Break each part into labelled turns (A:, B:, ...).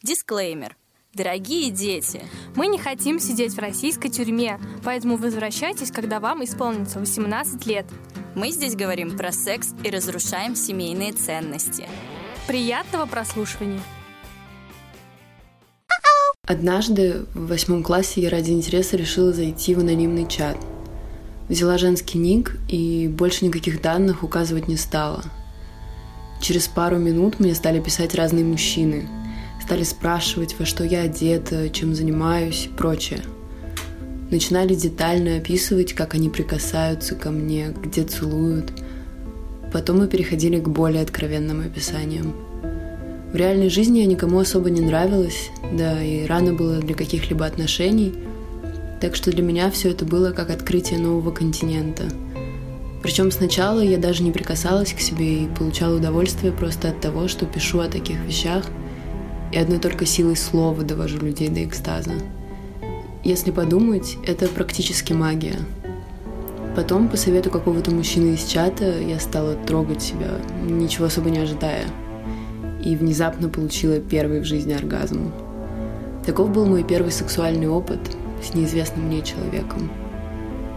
A: Дисклеймер. Дорогие дети,
B: Мы не хотим сидеть в российской тюрьме, поэтому возвращайтесь, когда вам исполнится 18 лет.
A: мы здесь говорим про секс и разрушаем семейные ценности.
B: Приятного прослушивания!
C: Однажды в восьмом классе я ради интереса решила зайти в анонимный чат. Взяла женский ник и больше никаких данных указывать не стала. Через пару минут мне стали писать разные мужчины. Стали спрашивать, во что я одета, чем занимаюсь и прочее. Начинали детально описывать, как они прикасаются ко мне, где целуют. Потом мы переходили к более откровенным описаниям. В реальной жизни я никому особо не нравилась, да и рано было для каких-либо отношений, так что для меня все это было как открытие нового континента. Причем сначала я даже не прикасалась к себе и получала удовольствие просто от того, что пишу о таких вещах, и одной только силой слова довожу людей до экстаза. Если подумать, это практически магия. Потом, по совету какого-то мужчины из чата, я стала трогать себя, ничего особо не ожидая и внезапно получила первый в жизни оргазм. Таков был мой первый сексуальный опыт с неизвестным мне человеком.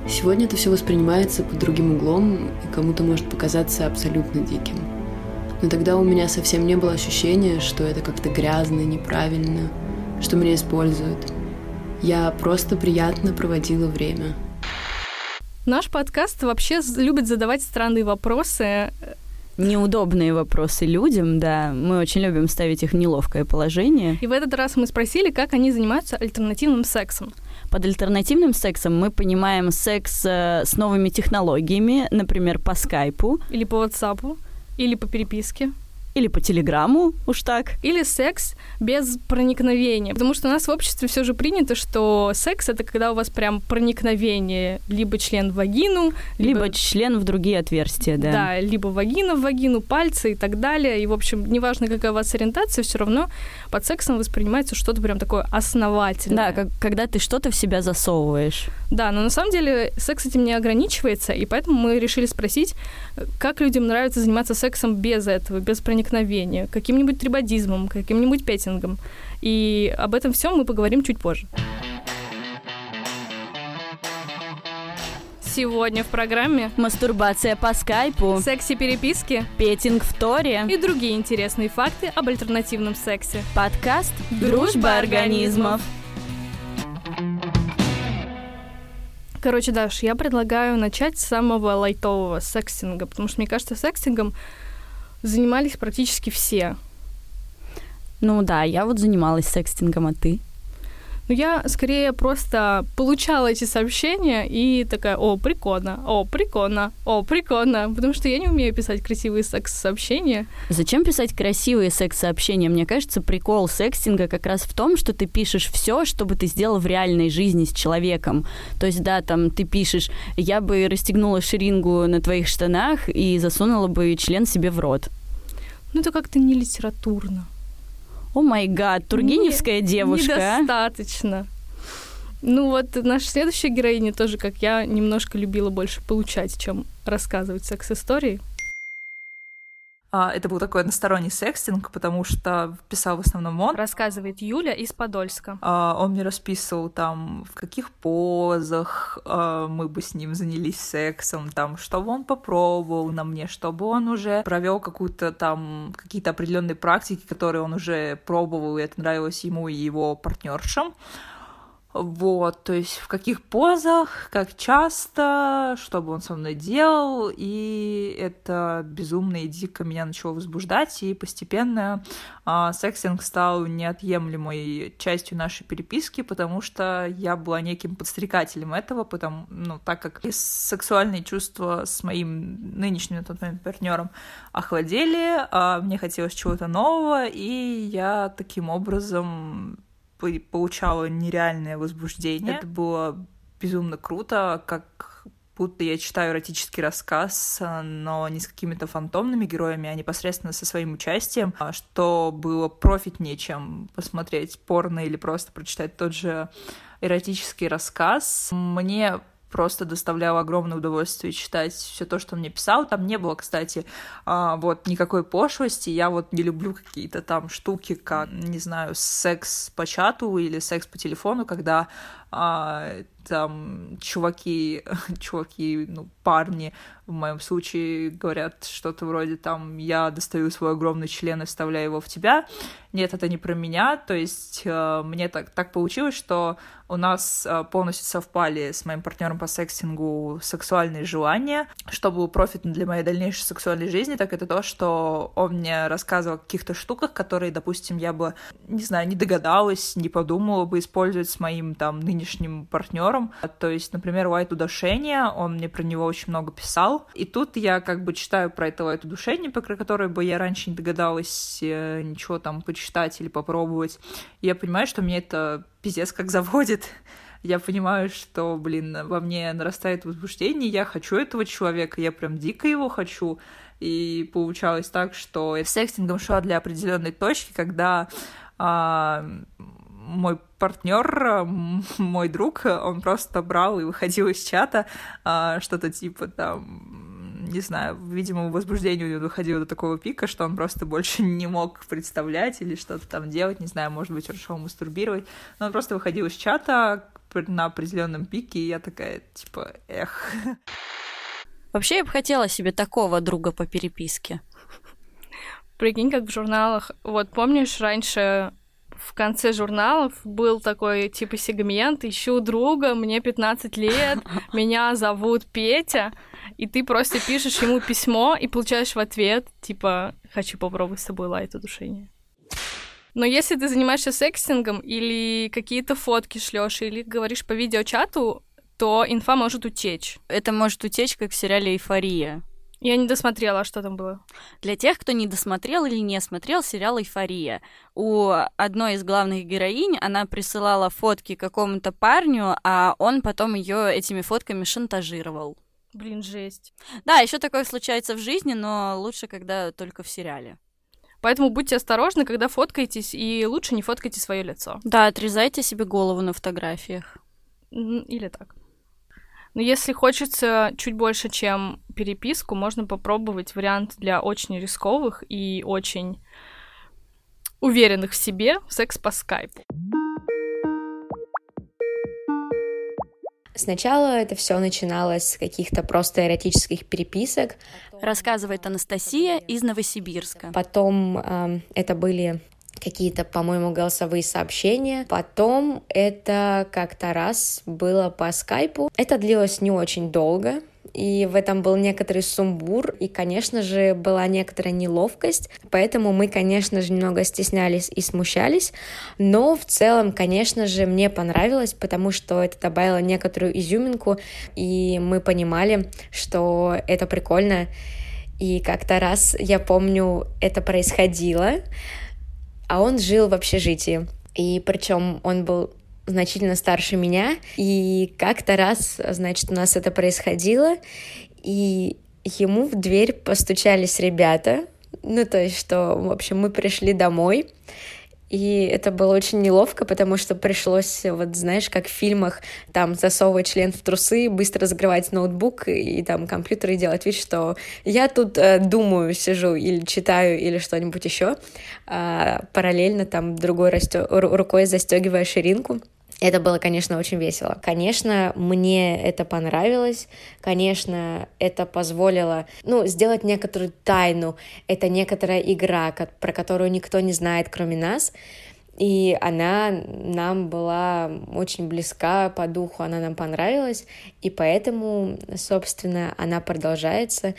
C: Сегодня это все воспринимается под другим углом и кому-то может показаться абсолютно диким. Но тогда у меня совсем не было ощущения, что это как-то грязно, неправильно, что меня используют. Я просто приятно проводила время.
B: Наш подкаст вообще любит задавать странные вопросы.
D: Неудобные вопросы людям, да. Мы очень любим ставить их в неловкое положение.
B: И в этот раз мы спросили, как они занимаются альтернативным сексом.
D: Под альтернативным сексом мы понимаем секс э, с новыми технологиями, например, по скайпу
B: Или по WhatsApp, или по переписке.
D: Или по телеграмму, уж так.
B: Или секс без проникновения. Потому что у нас в обществе все же принято, что секс это когда у вас прям проникновение. Либо член в вагину,
D: Либо член в другие отверстия, да.
B: Да, либо вагина в вагину, пальцы и так далее. И, в общем, неважно, какая у вас ориентация, все равно под сексом воспринимается что-то прям такое основательное.
D: Да, как, когда ты что-то в себя засовываешь.
B: Да, но на самом деле секс этим не ограничивается, и поэтому мы решили спросить, э, как людям нравится заниматься сексом без этого, без проникновения, каким-нибудь трибадизмом, каким-нибудь петингом. И об этом всем мы поговорим чуть позже. Сегодня в программе
D: Мастурбация по скайпу,
B: секси-переписки
D: петинг в Торе,
B: и другие интересные факты об альтернативном сексе.
D: подкаст
B: «Дружба организмов». Короче, Даш, я предлагаю начать с самого лайтового сексинга, потому что, мне кажется, сексингом занимались практически все.
D: Ну да, я вот занималась секстингом, а ты?
B: Но я скорее просто получала эти сообщения и такая, о, прикольно, о, прикольно, о, прикольно, потому что я не умею писать красивые секс-сообщения.
D: Зачем писать красивые секс-сообщения? Мне кажется, прикол секстинга как раз в том, что ты пишешь все, что бы ты сделал в реальной жизни с человеком. То есть, да, там ты пишешь, я бы расстегнула ширингу на твоих штанах и засунула бы член себе в рот.
B: Ну, это как-то не литературно.
D: О май гад, тургеневская
B: Не-
D: девушка. а?
B: Недостаточно. Ну вот наша следующая героиня тоже, как я, немножко любила больше получать, чем рассказывать секс-истории.
E: А, Это был такой односторонний секстинг, потому что писал в основном он.
B: Рассказывает Юля из Подольска.
E: А, Он мне расписывал там, в каких позах а, мы бы с ним занялись сексом, там, чтобы он попробовал на мне, чтобы он уже провел какую-то там, какие-то определенные практики, которые он уже пробовал, и это нравилось ему и его партнершам. Вот, то есть в каких позах, как часто, что бы он со мной делал, и это безумно и дико меня начало возбуждать, и постепенно а, сексинг стал неотъемлемой частью нашей переписки, потому что я была неким подстрекателем этого, потому, ну, так как сексуальные чувства с моим нынешним на тот момент партнером охладели, а мне хотелось чего-то нового, и я таким образом получала нереальное возбуждение. Это было безумно круто, как будто я читаю эротический рассказ, а, но не с какими-то фантомными героями, а непосредственно со своим участием, а, что было профитнее, чем посмотреть порно или просто прочитать тот же эротический рассказ. Мне просто доставляло огромное удовольствие читать все то, что он мне писал. Там не было, кстати, а, вот никакой пошлости. Я вот не люблю какие-то там штуки, как, не знаю, секс по чату или секс по телефону, когда а, там чуваки, чуваки, ну, парни в моем случае говорят что-то вроде там я достаю свой огромный член и вставляю его в тебя. Нет, это не про меня. То есть э, мне так, так получилось, что у нас э, полностью совпали с моим партнером по сексингу сексуальные желания. Что было профитно для моей дальнейшей сексуальной жизни, так это то, что он мне рассказывал о каких-то штуках, которые, допустим, я бы, не знаю, не догадалась, не подумала бы использовать с моим там нынешним партнером. То есть, например, лайт удушение, он мне про него очень много писал. И тут я как бы читаю про это лайт удушение, про которое бы я раньше не догадалась э, ничего там почитать или попробовать. И я понимаю, что мне это пиздец как заводит. Я понимаю, что, блин, во мне нарастает возбуждение, я хочу этого человека, я прям дико его хочу. И получалось так, что я секстингом шла для определенной точки, когда а, мой партнер, мой друг, он просто брал и выходил из чата, а, что-то типа там не знаю, видимо, возбуждение у него доходило до такого пика, что он просто больше не мог представлять или что-то там делать, не знаю, может быть, он шел мастурбировать, но он просто выходил из чата на определенном пике, и я такая, типа, эх.
D: Вообще, я бы хотела себе такого друга по переписке.
B: Прикинь, как в журналах. Вот помнишь, раньше в конце журналов был такой типа сегмент «Ищу друга, мне 15 лет, меня зовут Петя», и ты просто пишешь ему письмо и получаешь в ответ, типа, хочу попробовать с тобой лайт удушение. Но если ты занимаешься секстингом или какие-то фотки шлешь, или говоришь по видеочату, то инфа может утечь.
D: Это может утечь, как в сериале «Эйфория».
B: Я не досмотрела, а что там было.
D: Для тех, кто не досмотрел или не смотрел сериал «Эйфория», у одной из главных героинь она присылала фотки какому-то парню, а он потом ее этими фотками шантажировал.
B: Блин, жесть.
D: Да, еще такое случается в жизни, но лучше, когда только в сериале.
B: Поэтому будьте осторожны, когда фоткаетесь, и лучше не фоткайте свое лицо.
D: Да, отрезайте себе голову на фотографиях.
B: Или так. Но если хочется чуть больше, чем переписку, можно попробовать вариант для очень рисковых и очень уверенных в себе секс по скайпу.
F: Сначала это все начиналось с каких-то просто эротических переписок.
D: Рассказывает Анастасия из Новосибирска.
F: Потом э, это были какие-то, по-моему, голосовые сообщения. Потом это как-то раз было по скайпу. Это длилось не очень долго, и в этом был некоторый сумбур, и, конечно же, была некоторая неловкость, поэтому мы, конечно же, немного стеснялись и смущались, но в целом, конечно же, мне понравилось, потому что это добавило некоторую изюминку, и мы понимали, что это прикольно, и как-то раз, я помню, это происходило, а он жил в общежитии, и причем он был значительно старше меня. И как-то раз, значит, у нас это происходило, и ему в дверь постучались ребята, ну, то есть, что, в общем, мы пришли домой, и это было очень неловко, потому что пришлось, вот знаешь, как в фильмах, там засовывать член в трусы, быстро закрывать ноутбук и там компьютер и делать вид, что я тут э, думаю, сижу или читаю или что-нибудь еще, а параллельно там другой растё... рукой застегивая ширинку. Это было, конечно, очень весело. Конечно, мне это понравилось. Конечно, это позволило, ну, сделать некоторую тайну. Это некоторая игра, про которую никто не знает, кроме нас. И она нам была очень близка по духу, она нам понравилась, и поэтому, собственно, она продолжается.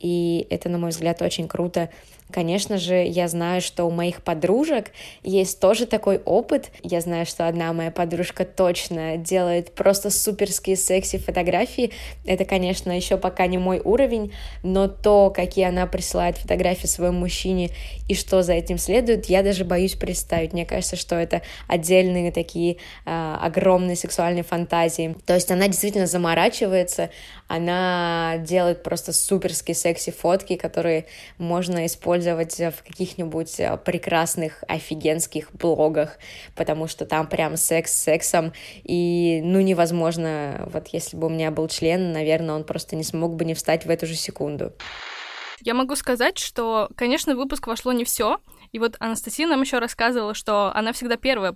F: И это, на мой взгляд, очень круто, Конечно же, я знаю, что у моих подружек есть тоже такой опыт. Я знаю, что одна моя подружка точно делает просто суперские секси фотографии. Это, конечно, еще пока не мой уровень, но то, какие она присылает фотографии своему мужчине и что за этим следует, я даже боюсь представить. Мне кажется, что это отдельные такие э, огромные сексуальные фантазии. То есть она действительно заморачивается, она делает просто суперские секси-фотки, которые можно использовать в каких-нибудь э, прекрасных, офигенских блогах, потому что там прям секс с сексом, и, ну, невозможно, вот если бы у меня был член, наверное, он просто не смог бы не встать в эту же секунду.
B: Я могу сказать, что, конечно, в выпуск вошло не все. И вот Анастасия нам еще рассказывала, что она всегда первая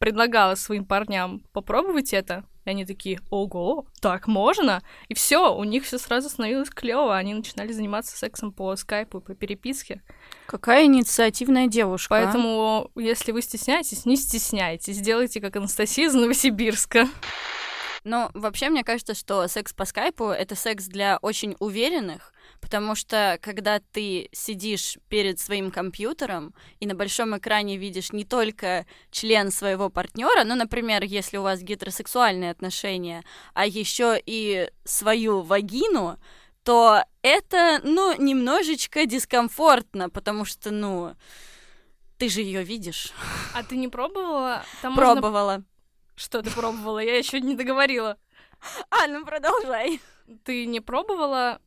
B: предлагала своим парням попробовать это. И они такие, ого, так можно? И все, у них все сразу становилось клево. Они начинали заниматься сексом по скайпу, по переписке.
D: Какая инициативная девушка. а?
B: Поэтому, если вы стесняетесь, не стесняйтесь. Делайте как Анастасия из Новосибирска.
D: Но вообще мне кажется, что секс по скайпу — это секс для очень уверенных, потому что когда ты сидишь перед своим компьютером и на большом экране видишь не только член своего партнера, ну, например, если у вас гетеросексуальные отношения, а еще и свою вагину, то это, ну, немножечко дискомфортно, потому что, ну, ты же ее видишь.
B: А ты не пробовала? Там можно-
D: Пробовала.
B: Что ты пробовала? Я еще не договорила.
D: А, ну продолжай.
B: Ты не пробовала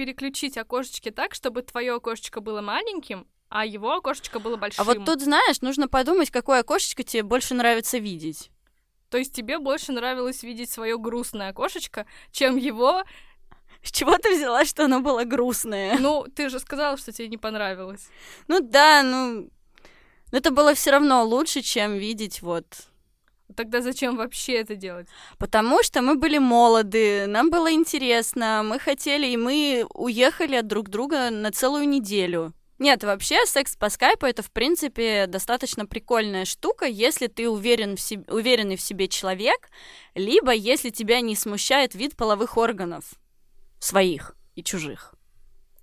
B: переключить окошечки так, чтобы твое окошечко было маленьким, а его окошечко было большим?
D: А вот тут, знаешь, нужно подумать, какое окошечко тебе больше нравится видеть.
B: То есть тебе больше нравилось видеть свое грустное окошечко, чем его.
D: С чего ты взяла, что оно было грустное?
B: Ну, ты же сказала, что тебе не понравилось.
D: Ну да, ну... но Это было все равно лучше, чем видеть вот...
B: Тогда зачем вообще это делать?
D: Потому что мы были молоды, нам было интересно, мы хотели, и мы уехали от друг друга на целую неделю. Нет, вообще секс по скайпу это, в принципе, достаточно прикольная штука, если ты уверен в себе, уверенный в себе человек, либо если тебя не смущает вид половых органов своих и чужих.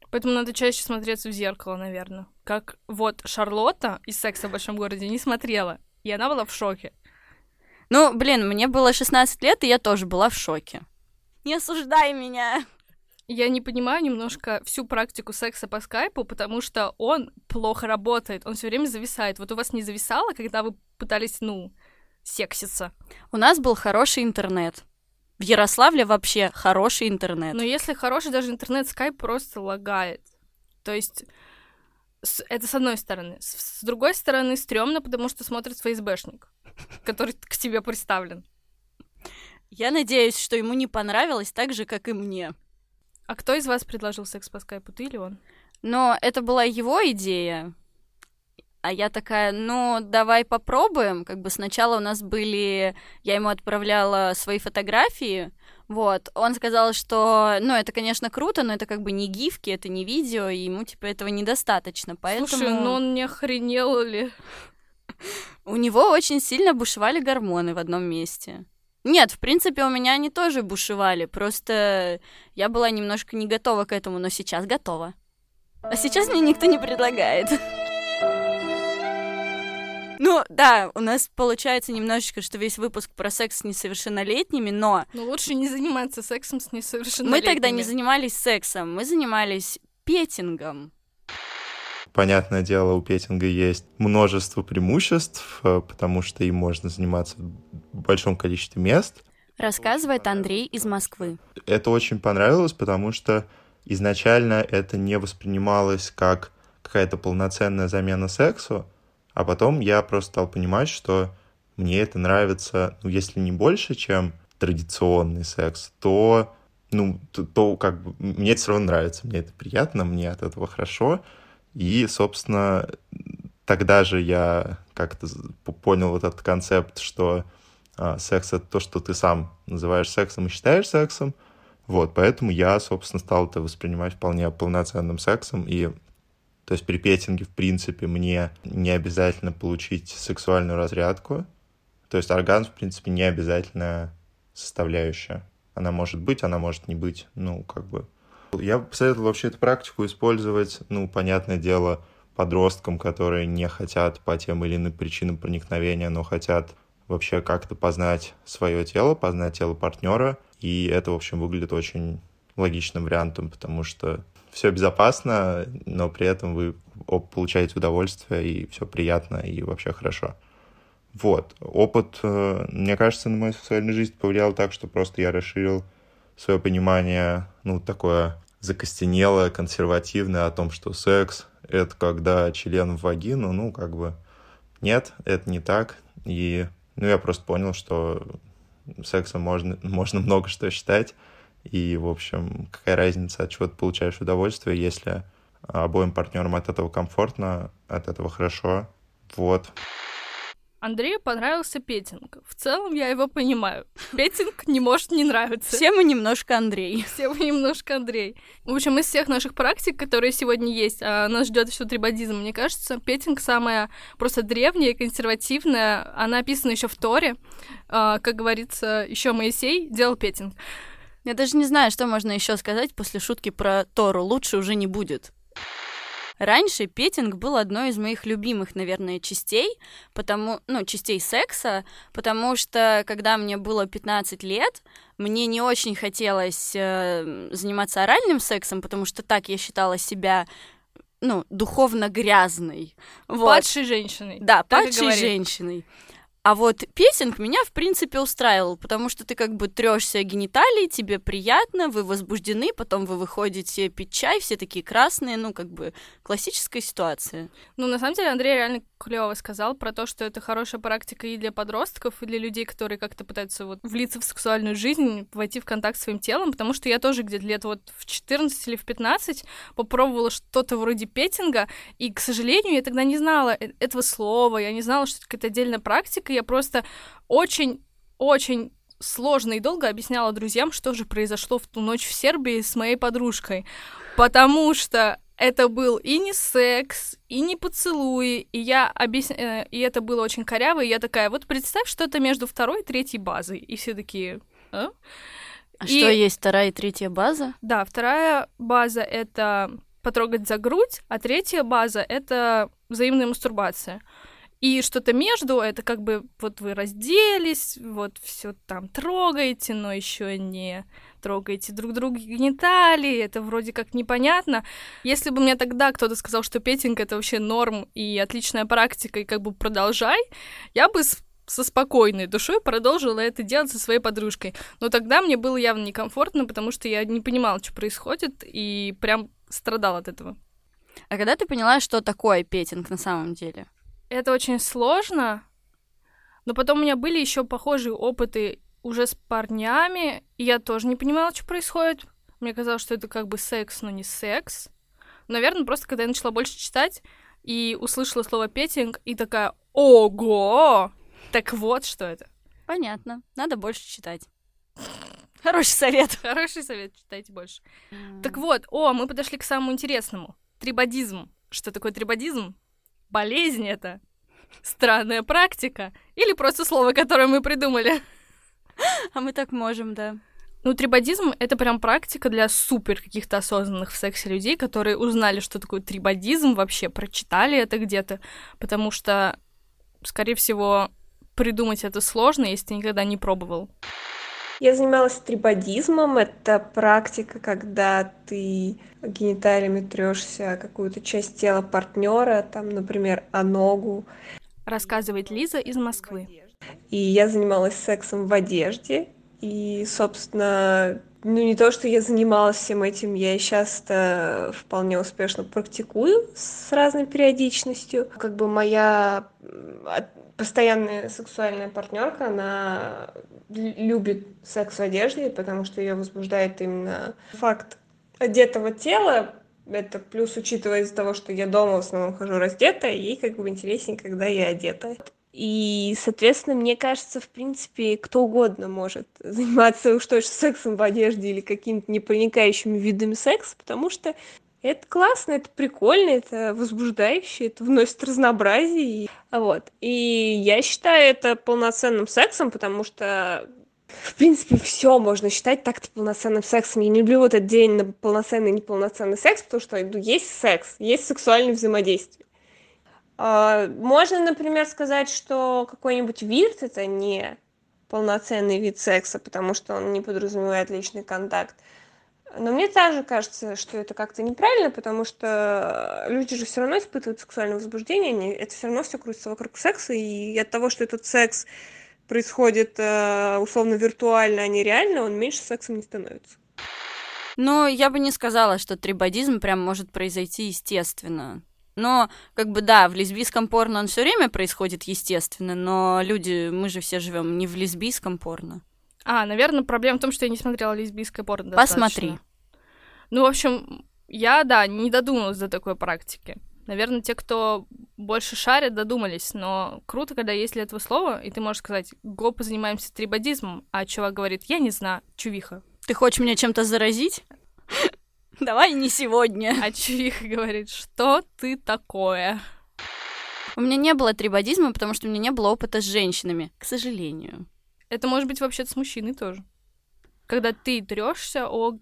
B: Поэтому надо чаще смотреться в зеркало, наверное. Как вот Шарлотта из «Секса в большом городе» не смотрела, и она была в шоке.
D: Ну, блин, мне было 16 лет, и я тоже была в шоке. Не осуждай меня.
B: Я не понимаю немножко всю практику секса по скайпу, потому что он плохо работает, он все время зависает. Вот у вас не зависало, когда вы пытались, ну, секситься?
D: У нас был хороший интернет. В Ярославле вообще хороший интернет.
B: Но если хороший даже интернет, скайп просто лагает. То есть это с одной стороны. С, с другой стороны, стрёмно, потому что смотрит ФСБшник, который к тебе приставлен.
D: Я надеюсь, что ему не понравилось так же, как и мне.
B: А кто из вас предложил секс по скайпу, ты или он?
D: Но это была его идея. А я такая, ну, давай попробуем. Как бы сначала у нас были... Я ему отправляла свои фотографии, вот. Он сказал, что, ну, это, конечно, круто, но это как бы не гифки, это не видео, и ему, типа, этого недостаточно. Поэтому
B: Слушай, ну он не охренел ли?
D: У него очень сильно бушевали гормоны в одном месте. Нет, в принципе, у меня они тоже бушевали, просто я была немножко не готова к этому, но сейчас готова. А сейчас мне никто не предлагает. Ну, да, у нас получается немножечко, что весь выпуск про секс с несовершеннолетними, но
B: Ну лучше не заниматься сексом с
D: мы
B: несовершеннолетними.
D: тогда не занимались сексом, мы занимались петингом.
G: Понятное дело, у петинга есть множество преимуществ, э, потому что им можно заниматься в большом количестве мест.
D: Рассказывает Андрей из Москвы.
G: Это очень понравилось, потому что изначально это не воспринималось как какая-то полноценная замена сексу, а потом я просто стал понимать, что мне это нравится, ну, если не больше, чем традиционный секс, то, ну, то, то как бы мне это все равно нравится, мне это приятно, мне от этого хорошо, и, собственно, тогда же я как-то понял вот этот концепт, что а, секс — это то, что ты сам называешь сексом и считаешь сексом, вот, поэтому я, собственно, стал это воспринимать вполне полноценным сексом, и то есть при петинге, в принципе, мне не обязательно получить сексуальную разрядку, то есть оргазм, в принципе, не обязательная составляющая. Она может быть, она может не быть, ну, как бы. Я бы посоветовал вообще эту практику использовать, ну, понятное дело, подросткам, которые не хотят по тем или иным причинам проникновения, но хотят вообще как-то познать свое тело, познать тело партнера. И это, в общем, выглядит очень логичным вариантом, потому что все безопасно, но при этом вы получаете удовольствие, и все приятно, и вообще хорошо. Вот. Опыт, э, мне кажется, на мою сексуальную жизнь повлиял так, что просто я расширил свое понимание, ну, такое закостенелое, консервативное о том, что секс — это когда член в вагину, ну, как бы нет, это не так. И ну, я просто понял, что сексом можно, можно много что считать. И, в общем, какая разница, от чего ты получаешь удовольствие, если обоим партнерам от этого комфортно, от этого хорошо. Вот.
B: Андрею понравился петинг. В целом я его понимаю. Петинг не может не нравиться.
D: Все мы немножко Андрей.
B: Все мы немножко Андрей. В общем, из всех наших практик, которые сегодня есть, а нас ждет еще трибадизм, мне кажется, петинг самая просто древняя, консервативная. Она описана еще в Торе. А, как говорится, еще Моисей делал петинг.
D: Я даже не знаю, что можно еще сказать после шутки про Тору. Лучше уже не будет. Раньше петинг был одной из моих любимых, наверное, частей, потому, ну, частей секса, потому что, когда мне было 15 лет, мне не очень хотелось э, заниматься оральным сексом, потому что так я считала себя ну, духовно грязной.
B: Вот. Падшей женщиной.
D: Да, так падшей женщиной. А вот песинг меня, в принципе, устраивал, потому что ты как бы трешься гениталии, тебе приятно, вы возбуждены, потом вы выходите пить чай, все такие красные, ну, как бы классическая ситуация.
B: Ну, на самом деле, Андрей реально клево сказал про то, что это хорошая практика и для подростков, и для людей, которые как-то пытаются вот влиться в сексуальную жизнь, войти в контакт с своим телом, потому что я тоже где-то лет вот в 14 или в 15 попробовала что-то вроде петинга, и, к сожалению, я тогда не знала э, этого слова, я не знала, что это какая-то отдельная практика, я просто очень-очень сложно и долго объясняла друзьям, что же произошло в ту ночь в Сербии с моей подружкой. Потому что это был и не секс, и не поцелуи, и я объяс... Э, и это было очень коряво, и я такая, вот представь что-то между второй и третьей базой. И все такие, а?
D: А и... что есть вторая и третья база?
B: Да, вторая база — это потрогать за грудь, а третья база — это взаимная мастурбация. И что-то между, это как бы вот вы разделись, вот все там трогаете, но еще не трогаете друг друга гениталии, это вроде как непонятно. Если бы мне тогда кто-то сказал, что петинг это вообще норм и отличная практика, и как бы продолжай, я бы со спокойной душой продолжила это делать со своей подружкой. Но тогда мне было явно некомфортно, потому что я не понимала, что происходит, и прям страдала от этого.
D: А когда ты поняла, что такое петинг на самом деле?
B: Это очень сложно, но потом у меня были еще похожие опыты уже с парнями, и я тоже не понимала, что происходит. Мне казалось, что это как бы секс, но не секс. Наверное, просто когда я начала больше читать и услышала слово петинг, и такая «Ого! Так вот, что это».
D: Понятно. Надо больше читать. Хороший совет.
B: Хороший совет, читайте больше. Mm. Так вот, о, мы подошли к самому интересному. Трибадизм. Что такое трибадизм? Болезнь это? Странная практика? Или просто слово, которое мы придумали?
D: А мы так можем, да.
B: Ну, трибадизм — это прям практика для супер каких-то осознанных в сексе людей, которые узнали, что такое трибадизм вообще, прочитали это где-то, потому что, скорее всего, придумать это сложно, если ты никогда не пробовал.
H: Я занималась трибадизмом. Это практика, когда ты гениталиями трешься какую-то часть тела партнера, там, например, о ногу.
B: Рассказывает Лиза из Москвы.
H: И я занималась сексом в одежде. И, собственно, ну не то, что я занималась всем этим, я и сейчас вполне успешно практикую с разной периодичностью. Как бы моя постоянная сексуальная партнерка, она любит секс в одежде, потому что ее возбуждает именно факт одетого тела, это плюс учитывая из-за того, что я дома в основном хожу раздетая, ей как бы интереснее, когда я одета. И, соответственно, мне кажется, в принципе, кто угодно может заниматься уж точно сексом в одежде или какими-то непроникающими видами секса, потому что это классно, это прикольно, это возбуждающе, это вносит разнообразие. Вот. И я считаю это полноценным сексом, потому что в принципе, все можно считать так-то полноценным сексом. Я не люблю вот этот день на полноценный и неполноценный секс, потому что ну, есть секс, есть сексуальное взаимодействие. А, можно, например, сказать, что какой-нибудь вирт это не полноценный вид секса, потому что он не подразумевает личный контакт. Но мне также кажется, что это как-то неправильно, потому что люди же все равно испытывают сексуальное возбуждение, это все равно все крутится вокруг секса, и от того, что этот секс происходит э, условно виртуально, а не реально, он меньше сексом не становится.
D: Но я бы не сказала, что трибадизм прям может произойти естественно. Но, как бы, да, в лесбийском порно он все время происходит естественно, но люди, мы же все живем не в лесбийском порно.
B: А, наверное, проблема в том, что я не смотрела лесбийское порно
D: Посмотри.
B: достаточно. Ну, в общем, я, да, не додумалась до такой практики. Наверное, те, кто больше шарят, додумались, но круто, когда есть для этого слово, и ты можешь сказать, го, позанимаемся трибадизмом, а чувак говорит, я не знаю, чувиха.
D: Ты хочешь меня чем-то заразить? Давай не сегодня.
B: А чувиха говорит, что ты такое?
D: У меня не было трибадизма, потому что у меня не было опыта с женщинами, к сожалению.
B: Это может быть вообще-то с мужчиной тоже. Когда ты трешься о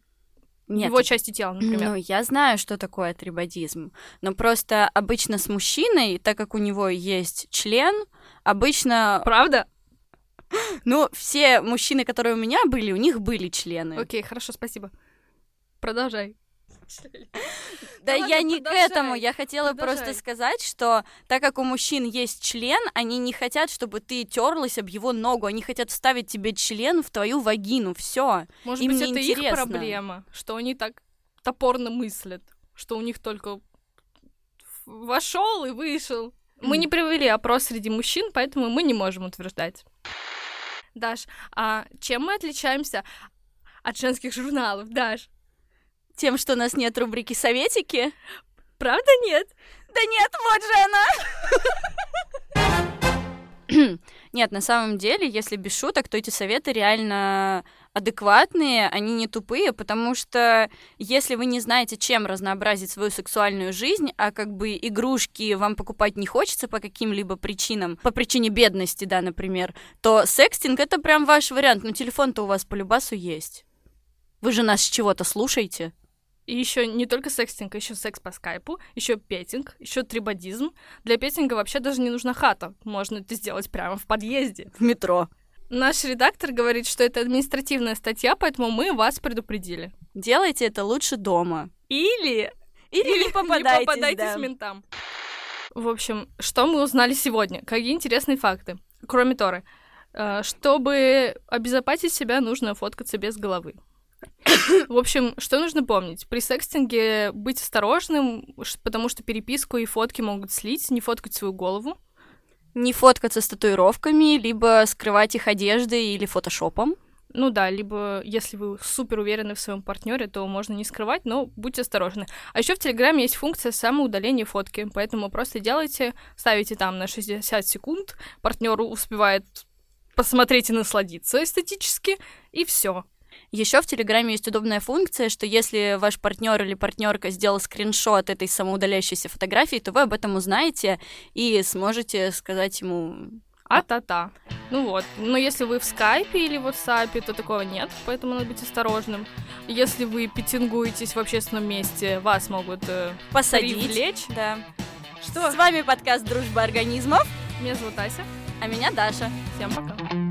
D: Нет,
B: его части тела, например.
D: Ну, я знаю, что такое трибадизм, но просто обычно с мужчиной, так как у него есть член, обычно...
B: Правда?
D: Ну, все мужчины, которые у меня были, у них были члены.
B: Окей, хорошо, спасибо. Продолжай.
D: Да,
B: Да
D: я не к этому. Я хотела просто сказать, что так как у мужчин есть член, они не хотят, чтобы ты терлась об его ногу. Они хотят вставить тебе член в твою вагину. Все.
B: Может быть, это их проблема, что они так топорно мыслят, что у них только вошел и вышел. Мы не провели опрос среди мужчин, поэтому мы не можем утверждать. Даш, а чем мы отличаемся от женских журналов, Даш?
D: Тем, что у нас нет рубрики «Советики».
B: Правда нет?
D: Да нет, вот же она! Нет, на самом деле, если без шуток, то эти советы реально адекватные, они не тупые, потому что если вы не знаете, чем разнообразить свою сексуальную жизнь, а как бы игрушки вам покупать не хочется по каким-либо причинам, по причине бедности, да, например, то секстинг — это прям ваш вариант, но телефон-то у вас по любасу есть. Вы же нас с чего-то слушаете?
B: И еще не только секстинг, а еще секс по скайпу, еще петинг, еще трибадизм. Для петинга вообще даже не нужна хата. Можно это сделать прямо в подъезде.
D: В метро.
B: Наш редактор говорит, что это административная статья, поэтому мы вас предупредили.
D: Делайте это лучше дома.
B: Или
D: Или не попадайтесь,
B: не попадайтесь
D: да.
B: ментам. В общем, что мы узнали сегодня? Какие интересные факты? Кроме Торы. Э, Чтобы обезопасить себя, нужно фоткаться без головы. В общем, что нужно помнить? При секстинге быть осторожным, потому что переписку и фотки могут слить, не фоткать свою голову.
D: Не фоткаться с татуировками, либо скрывать их одеждой или фотошопом.
B: Ну да, либо если вы супер уверены в своем партнере, то можно не скрывать, но будьте осторожны. А еще в Телеграме есть функция самоудаления фотки, поэтому просто делайте, ставите там на 60 секунд, партнер успевает посмотреть и насладиться эстетически, и все.
D: Еще в Телеграме есть удобная функция, что если ваш партнер или партнерка сделал скриншот этой самоудаляющейся фотографии, то вы об этом узнаете и сможете сказать ему
B: А-та-та. Ну вот. Но если вы в скайпе или в WhatsApp, то такого нет, поэтому надо быть осторожным. Если вы петингуетесь в общественном месте, вас могут э,
D: посадить.
B: привлечь.
D: Да.
B: Что?
D: С вами подкаст «Дружба организмов»,
B: Меня зовут Ася.
D: а меня Даша.
B: Всем пока.